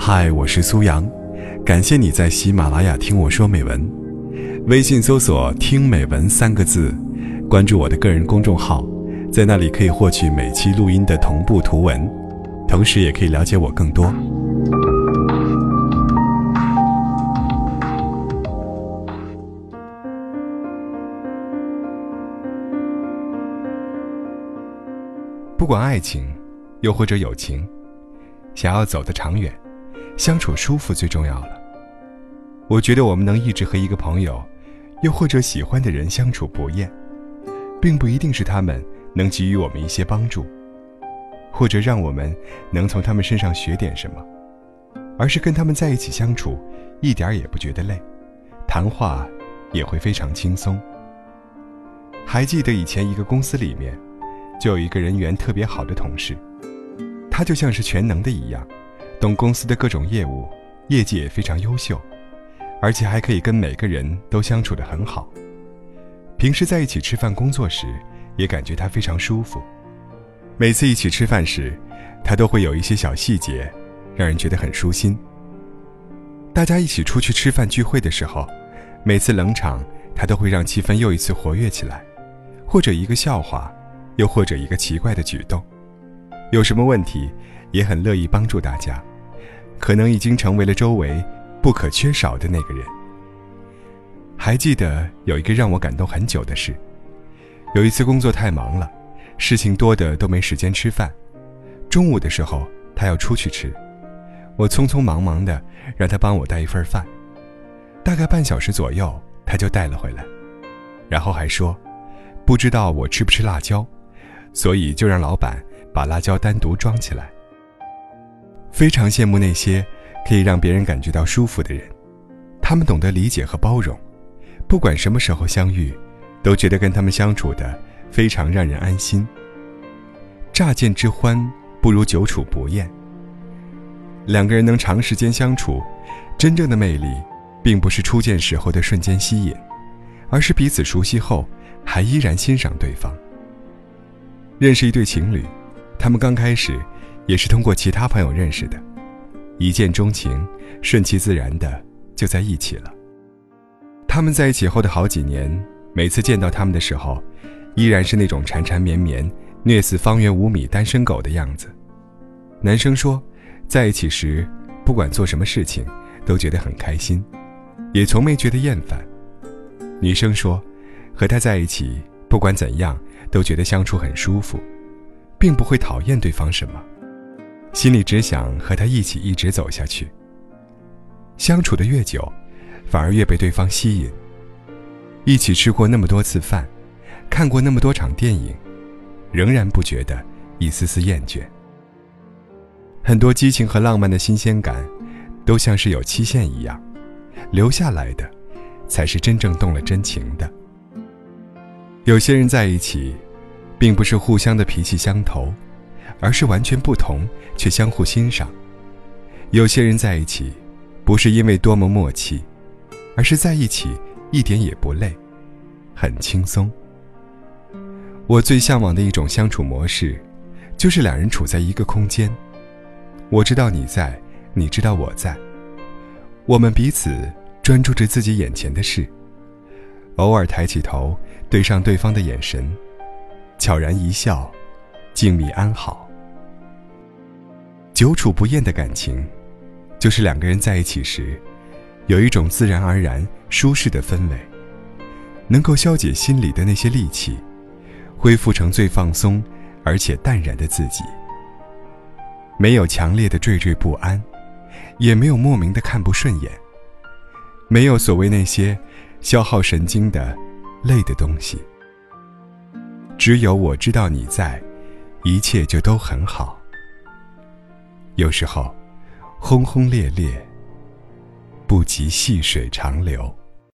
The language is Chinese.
嗨，我是苏阳，感谢你在喜马拉雅听我说美文。微信搜索“听美文”三个字，关注我的个人公众号，在那里可以获取每期录音的同步图文，同时也可以了解我更多。不管爱情，又或者友情，想要走得长远，相处舒服最重要了。我觉得我们能一直和一个朋友，又或者喜欢的人相处不厌，并不一定是他们能给予我们一些帮助，或者让我们能从他们身上学点什么，而是跟他们在一起相处，一点也不觉得累，谈话也会非常轻松。还记得以前一个公司里面。就有一个人缘特别好的同事，他就像是全能的一样，懂公司的各种业务，业绩也非常优秀，而且还可以跟每个人都相处得很好。平时在一起吃饭、工作时，也感觉他非常舒服。每次一起吃饭时，他都会有一些小细节，让人觉得很舒心。大家一起出去吃饭聚会的时候，每次冷场，他都会让气氛又一次活跃起来，或者一个笑话。又或者一个奇怪的举动，有什么问题，也很乐意帮助大家，可能已经成为了周围不可缺少的那个人。还记得有一个让我感动很久的事，有一次工作太忙了，事情多的都没时间吃饭，中午的时候他要出去吃，我匆匆忙忙的让他帮我带一份饭，大概半小时左右他就带了回来，然后还说，不知道我吃不吃辣椒。所以就让老板把辣椒单独装起来。非常羡慕那些可以让别人感觉到舒服的人，他们懂得理解和包容，不管什么时候相遇，都觉得跟他们相处的非常让人安心。乍见之欢不如久处不厌。两个人能长时间相处，真正的魅力，并不是初见时候的瞬间吸引，而是彼此熟悉后还依然欣赏对方。认识一对情侣，他们刚开始也是通过其他朋友认识的，一见钟情，顺其自然的就在一起了。他们在一起后的好几年，每次见到他们的时候，依然是那种缠缠绵绵、虐死方圆五米单身狗的样子。男生说，在一起时不管做什么事情都觉得很开心，也从没觉得厌烦。女生说，和他在一起不管怎样。都觉得相处很舒服，并不会讨厌对方什么，心里只想和他一起一直走下去。相处的越久，反而越被对方吸引。一起吃过那么多次饭，看过那么多场电影，仍然不觉得一丝丝厌倦。很多激情和浪漫的新鲜感，都像是有期限一样，留下来的，才是真正动了真情的。有些人在一起，并不是互相的脾气相投，而是完全不同却相互欣赏。有些人在一起，不是因为多么默契，而是在一起一点也不累，很轻松。我最向往的一种相处模式，就是两人处在一个空间，我知道你在，你知道我在，我们彼此专注着自己眼前的事。偶尔抬起头，对上对方的眼神，悄然一笑，静谧安好。久处不厌的感情，就是两个人在一起时，有一种自然而然舒适的氛围，能够消解心里的那些戾气，恢复成最放松而且淡然的自己。没有强烈的惴惴不安，也没有莫名的看不顺眼，没有所谓那些。消耗神经的、累的东西，只有我知道你在，一切就都很好。有时候，轰轰烈烈不及细水长流。